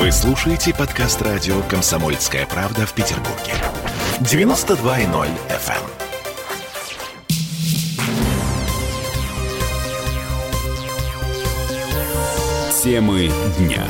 Вы слушаете подкаст радио «Комсомольская правда» в Петербурге. 92.0 FM. Темы дня.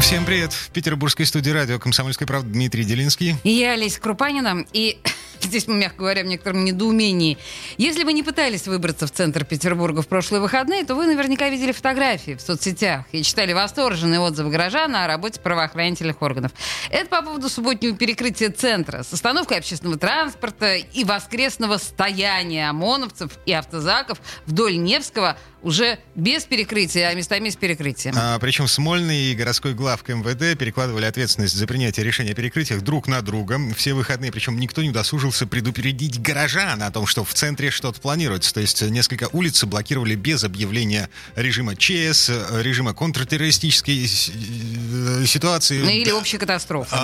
Всем привет. В петербургской студии радио «Комсомольская правда» Дмитрий Делинский. И я, Олеся Крупанина. И здесь мягко говоря, в некотором недоумении. Если вы не пытались выбраться в центр Петербурга в прошлые выходные, то вы наверняка видели фотографии в соцсетях и читали восторженные отзывы горожан о работе правоохранительных органов. Это по поводу субботнего перекрытия центра с остановкой общественного транспорта и воскресного стояния ОМОНовцев и автозаков вдоль Невского уже без перекрытия, а местами с перекрытием. А, причем Смольный и городской главк МВД перекладывали ответственность за принятие решения о перекрытиях друг на друга. Все выходные, причем никто не удосужился предупредить горожан о том, что в центре что-то планируется. То есть несколько улиц блокировали без объявления режима ЧС, режима контртеррористической э, ситуации. Ну, или общей катастрофы.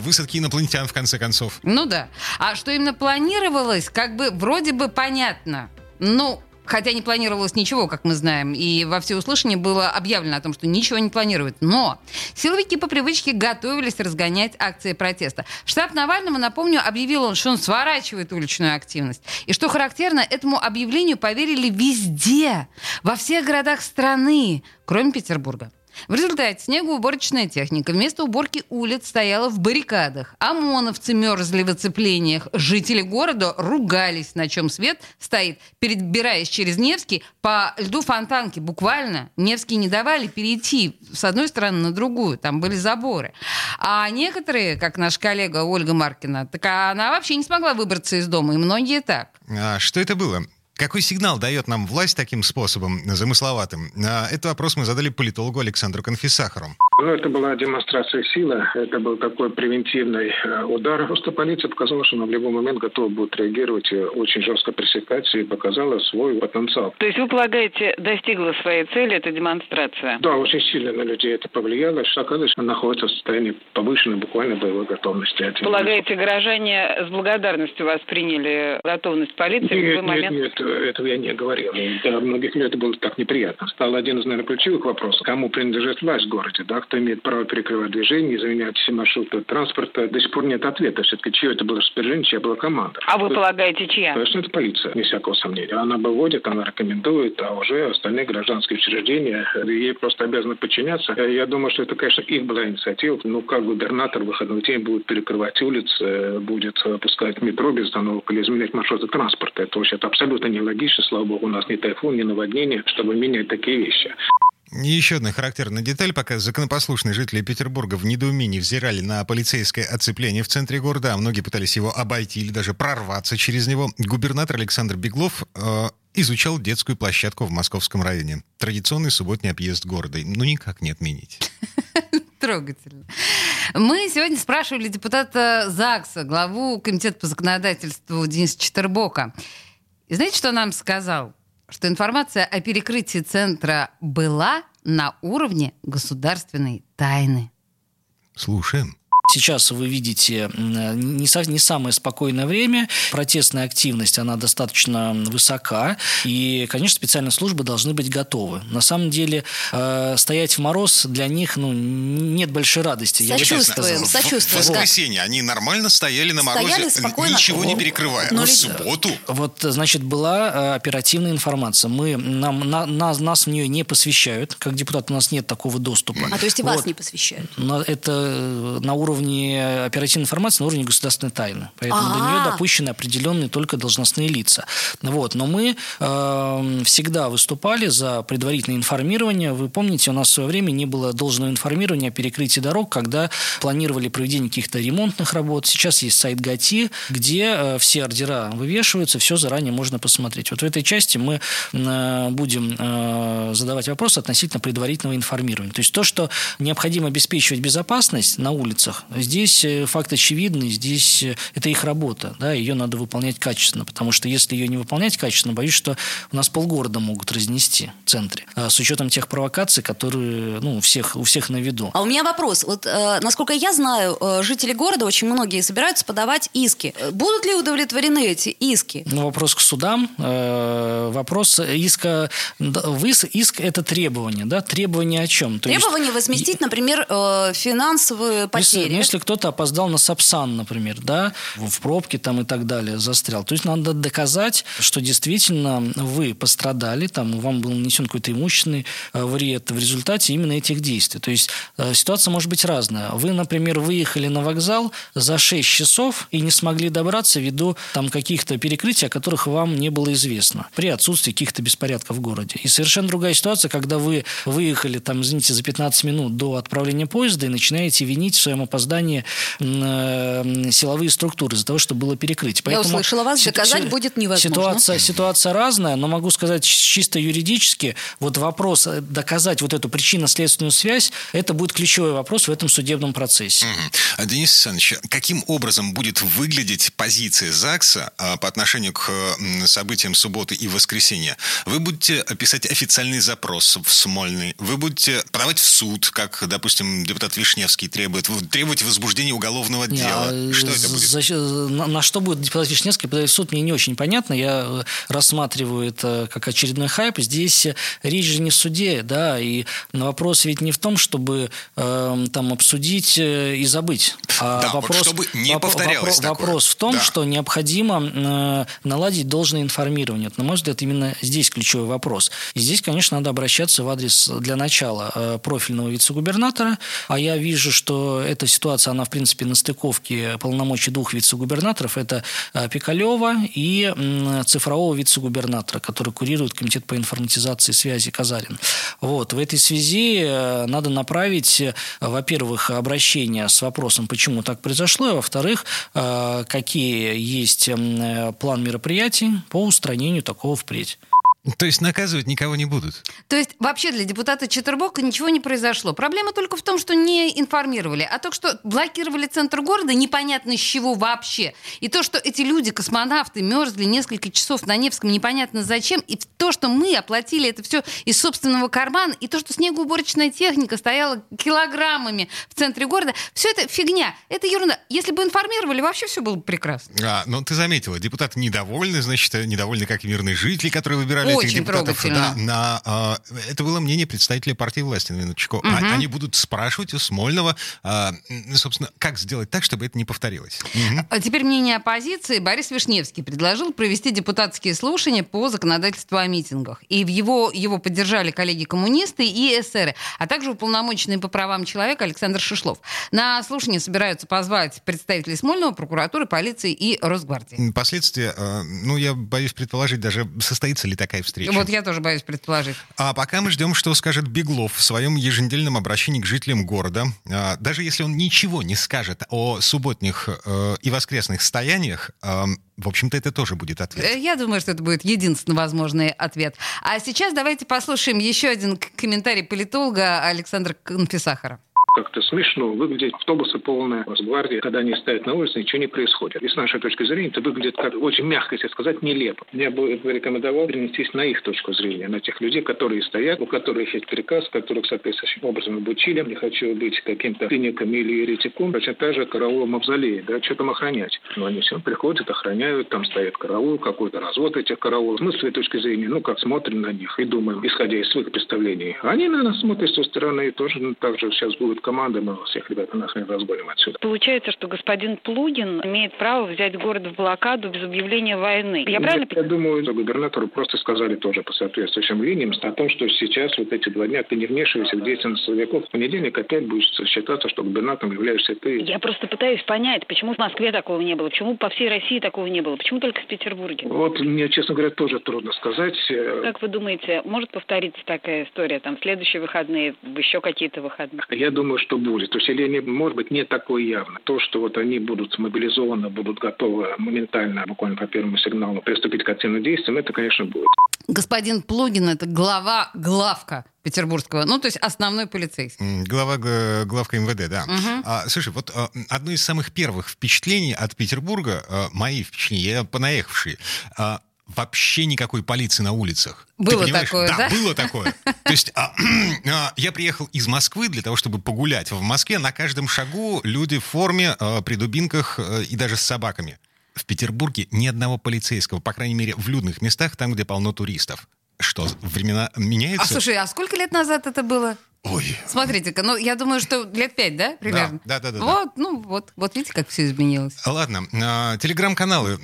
Высадки инопланетян, в конце концов. Ну да. А что именно планировалось, как бы вроде бы понятно. Ну, Хотя не планировалось ничего, как мы знаем, и во всеуслышание было объявлено о том, что ничего не планируют. Но силовики по привычке готовились разгонять акции протеста. Штаб Навального, напомню, объявил он, что он сворачивает уличную активность. И что характерно, этому объявлению поверили везде, во всех городах страны, кроме Петербурга. В результате снегоуборочная техника вместо уборки улиц стояла в баррикадах. ОМОНовцы мерзли в оцеплениях. Жители города ругались, на чем свет стоит. Перебираясь через Невский, по льду фонтанки буквально Невский не давали перейти с одной стороны на другую. Там были заборы. А некоторые, как наш коллега Ольга Маркина, так она вообще не смогла выбраться из дома. И многие так. А что это было? Какой сигнал дает нам власть таким способом, замысловатым? А, этот вопрос мы задали политологу Александру Конфисахару. Ну, это была демонстрация силы, это был такой превентивный э, удар. Просто полиция показала, что она в любой момент готова будет реагировать, очень жестко пресекать и показала свой потенциал. То есть вы полагаете, достигла своей цели эта демонстрация? Да, очень сильно на людей это повлияло. Что оказывается, она находится в состоянии повышенной буквально боевой готовности. Полагаете, горожане с благодарностью восприняли готовность полиции нет, в любой момент? Нет, нет, этого я не говорил. Для многих людей это было так неприятно. Стал один из, наверное, ключевых вопросов. Кому принадлежит власть в городе, да, кто имеет право перекрывать движение, заменять все маршруты транспорта. До сих пор нет ответа. Все-таки чье это было распоряжение, чья была команда. А вы полагаете, чья? Конечно, это полиция, не всякого сомнения. Она выводит, она рекомендует, а уже остальные гражданские учреждения ей просто обязаны подчиняться. Я думаю, что это, конечно, их была инициатива. Ну, как губернатор в выходной день будет перекрывать улицы, будет пускать метро без остановок или изменять маршруты транспорта. Это вообще абсолютно нелогично. Слава богу, у нас ни тайфун, ни наводнение, чтобы менять такие вещи. Еще одна характерная деталь, пока законопослушные жители Петербурга в недоумении взирали на полицейское оцепление в центре города, а многие пытались его обойти или даже прорваться через него, губернатор Александр Беглов э, изучал детскую площадку в Московском районе. Традиционный субботний объезд города. Ну, никак не отменить. Трогательно. Мы сегодня спрашивали депутата ЗАГСа, главу Комитета по законодательству Дениса Четербока. И знаете, что нам сказал? что информация о перекрытии центра была на уровне государственной тайны. Слушаем. Сейчас вы видите не, со, не самое спокойное время, протестная активность, она достаточно высока, и, конечно, специальные службы должны быть готовы. На самом деле, э, стоять в мороз для них ну, нет большой радости. Сочувствуем, сочувствуем. В воскресенье да. они нормально стояли на морозе, стояли спокойно. ничего не перекрывая. Но, Но в субботу... Вот, значит, была э, оперативная информация. Мы, нам, на, на, нас в нее не посвящают, как депутат у нас нет такого доступа. А то есть и вот. вас не посвящают? Но это э, на уровне уровне оперативной информации, на уровне государственной тайны. Поэтому А-а-а. до нее допущены определенные только должностные лица. Вот. Но мы э, всегда выступали за предварительное информирование. Вы помните, у нас в свое время не было должного информирования о перекрытии дорог, когда планировали проведение каких-то ремонтных работ. Сейчас есть сайт ГАТИ, где э, все ордера вывешиваются, все заранее можно посмотреть. Вот в этой части мы э, будем э, задавать вопросы относительно предварительного информирования. То есть то, что необходимо обеспечивать безопасность на улицах. Здесь э, факт очевидный, здесь э, это их работа, да, ее надо выполнять качественно, потому что если ее не выполнять качественно, боюсь, что у нас полгорода могут разнести в центре, а с учетом тех провокаций, которые ну, у, всех, у всех на виду. А у меня вопрос. Вот, э, насколько я знаю, э, жители города очень многие собираются подавать иски. Будут ли удовлетворены эти иски? Ну, вопрос к судам. Э, вопрос иска... Выс, иск – это требование, да? Требование о чем? То требование есть... возместить, например, э, финансовые потери. Если, кто-то опоздал на Сапсан, например, да, в пробке там и так далее, застрял. То есть надо доказать, что действительно вы пострадали, там вам был нанесен какой-то имущественный э, вред в результате именно этих действий. То есть э, ситуация может быть разная. Вы, например, выехали на вокзал за 6 часов и не смогли добраться ввиду там каких-то перекрытий, о которых вам не было известно при отсутствии каких-то беспорядков в городе. И совершенно другая ситуация, когда вы выехали там, извините, за 15 минут до отправления поезда и начинаете винить в своем опоздании э, силовые структуры из-за того, что было перекрытие. Поэтому Я услышала вас, доказать будет невозможно. Ситуация, ситуация разная, но могу сказать чисто юридически, вот вопрос э, доказать вот эту причинно-следственную связь, это будет ключевой вопрос в этом судебном процессе. Угу. Денис Александрович, каким образом будет выглядеть позиция ЗАГСа а, по отношению к событиям субботы и воскресенья? Вы будете писать официальный запрос в Смольный, вы будете подавать в суд, как, допустим, депутат Вишневский требует, требовать возбуждения уголовного дела. А, что это будет? За, на, на что будет депутат Вишневский подавать в суд, мне не очень понятно. Я э, рассматриваю это как очередной хайп. Здесь речь же не в суде, да, и вопрос ведь не в том, чтобы э, там обсудить э, и забыть. А да, вопрос, вот чтобы не повторялось вопрос, вопрос в том, да. что необходимо э, наладить должное информирование. на мой взгляд, именно здесь ключевой вопрос. И здесь, конечно, надо обращаться в адрес для начала э, профильного вице-губернатора. А я вижу, что эта ситуация, она, в принципе, на стыковке полномочий двух вице-губернаторов. Это э, Пикалева и цифрового вице-губернатора, который курирует Комитет по информатизации связи Казарин. Вот. В этой связи надо направить, во-первых, обращение с вопросом, почему так произошло, и, во-вторых, какие есть план мероприятий по устранению такого впредь. То есть наказывать никого не будут? То есть вообще для депутата Четербока ничего не произошло. Проблема только в том, что не информировали, а то, что блокировали центр города, непонятно с чего вообще. И то, что эти люди, космонавты, мерзли несколько часов на Невском, непонятно зачем. И то, что мы оплатили это все из собственного кармана, и то, что снегоуборочная техника стояла килограммами в центре города, все это фигня, это ерунда. Если бы информировали, вообще все было бы прекрасно. А, ну ты заметила, депутаты недовольны, значит, недовольны как мирные жители, которые выбирали Очень этих депутатов. Да, на, а, это было мнение представителей партии власти, на минуточку. Угу. А, они будут спрашивать у Смольного, а, собственно, как сделать так, чтобы это не повторилось. Угу. А теперь мнение оппозиции. Борис Вишневский предложил провести депутатские слушания по законодательству о митингах. И в его, его поддержали коллеги-коммунисты и эсеры, а также уполномоченный по правам человека Александр Шишлов. На слушание собираются позвать представителей Смольного, прокуратуры, полиции и Росгвардии. Последствия, а, ну, я боюсь предположить, даже состоится ли такая встреча. Вот я тоже боюсь предположить. А пока мы ждем, что скажет Беглов в своем еженедельном обращении к жителям города. А, даже если он ничего не скажет о субботних э, и воскресных стояниях, э, в общем-то, это тоже будет ответ. Э, я думаю, что это будет единственный возможный ответ. А сейчас давайте послушаем еще один комментарий политолога Александра Конфисахара как-то смешно. Выглядят автобусы полные, Росгвардии, когда они стоят на улице, ничего не происходит. И с нашей точки зрения это выглядит как очень мягко, если сказать, нелепо. Я бы рекомендовал перенестись на их точку зрения, на тех людей, которые стоят, у которых есть приказ, которых соответствующим образом обучили. Не хочу быть каким-то циником или еретиком, точно так же караул мавзолея, да, что там охранять. Но они все приходят, охраняют, там стоит караул, какой-то развод этих караулов. Мы с своей точки зрения, ну, как смотрим на них и думаем, исходя из своих представлений. Они на нас смотрят со стороны тоже ну, так же сейчас будут команды, мы всех ребят нахрен разгоним отсюда. Получается, что господин Плугин имеет право взять город в блокаду без объявления войны. Я правильно Я думаю, что губернатору просто сказали тоже по соответствующим линиям о том, что сейчас вот эти два дня ты не вмешивайся в деятельность силовиков. В понедельник опять будешь считаться, что губернатором являешься ты. Я просто пытаюсь понять, почему в Москве такого не было, почему по всей России такого не было, почему только в Петербурге? Вот мне, честно говоря, тоже трудно сказать. Как вы думаете, может повториться такая история там в следующие выходные, в еще какие-то выходные? Я думаю, думаю, что будет. Усиление может быть не такое явно. То, что вот они будут мобилизованы, будут готовы моментально, буквально по первому сигналу, приступить к активным действиям, это, конечно, будет. Господин Плугин – это глава главка петербургского, ну, то есть основной полицейский. Глава главка МВД, да. Угу. А, слушай, вот а, одно из самых первых впечатлений от Петербурга, а, мои впечатления, я понаехавший, а, вообще никакой полиции на улицах. Было такое, да? Да, было такое. То есть а, а, я приехал из Москвы для того, чтобы погулять. В Москве на каждом шагу люди в форме, а, при дубинках а, и даже с собаками. В Петербурге ни одного полицейского, по крайней мере, в людных местах, там, где полно туристов. Что, времена меняются? А слушай, а сколько лет назад это было? Ой. Смотрите-ка, ну, я думаю, что лет пять, да, примерно? Да, да, да. да вот, ну, вот, вот видите, как все изменилось. Ладно, а, телеграм-каналы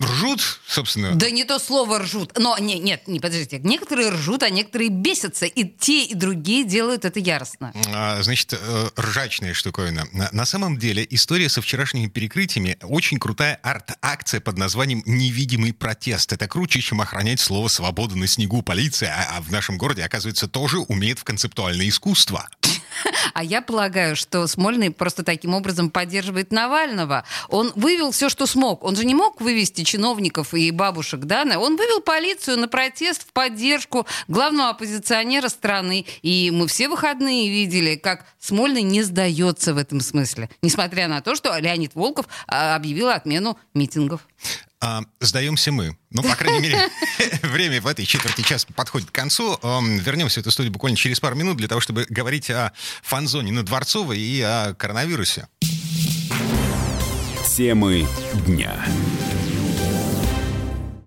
ржут, собственно? Да не то слово ржут. Но, не, нет, не, подождите. Некоторые ржут, а некоторые бесятся. И те, и другие делают это яростно. А, значит, э, ржачная штуковина. На, на самом деле, история со вчерашними перекрытиями очень крутая арт-акция под названием «Невидимый протест». Это круче, чем охранять слово «свобода на снегу» полиция, а, а в нашем городе, оказывается, тоже умеет в концептуальном интеллектуальное искусство. А я полагаю, что Смольный просто таким образом поддерживает Навального. Он вывел все, что смог. Он же не мог вывести чиновников и бабушек, да? Он вывел полицию на протест в поддержку главного оппозиционера страны. И мы все выходные видели, как Смольный не сдается в этом смысле. Несмотря на то, что Леонид Волков а, объявил отмену митингов а, сдаемся мы. Ну, по крайней мере, время в этой четверти часа подходит к концу. Вернемся в эту студию буквально через пару минут для того, чтобы говорить о фан-зоне на Дворцовой и о коронавирусе. Темы дня.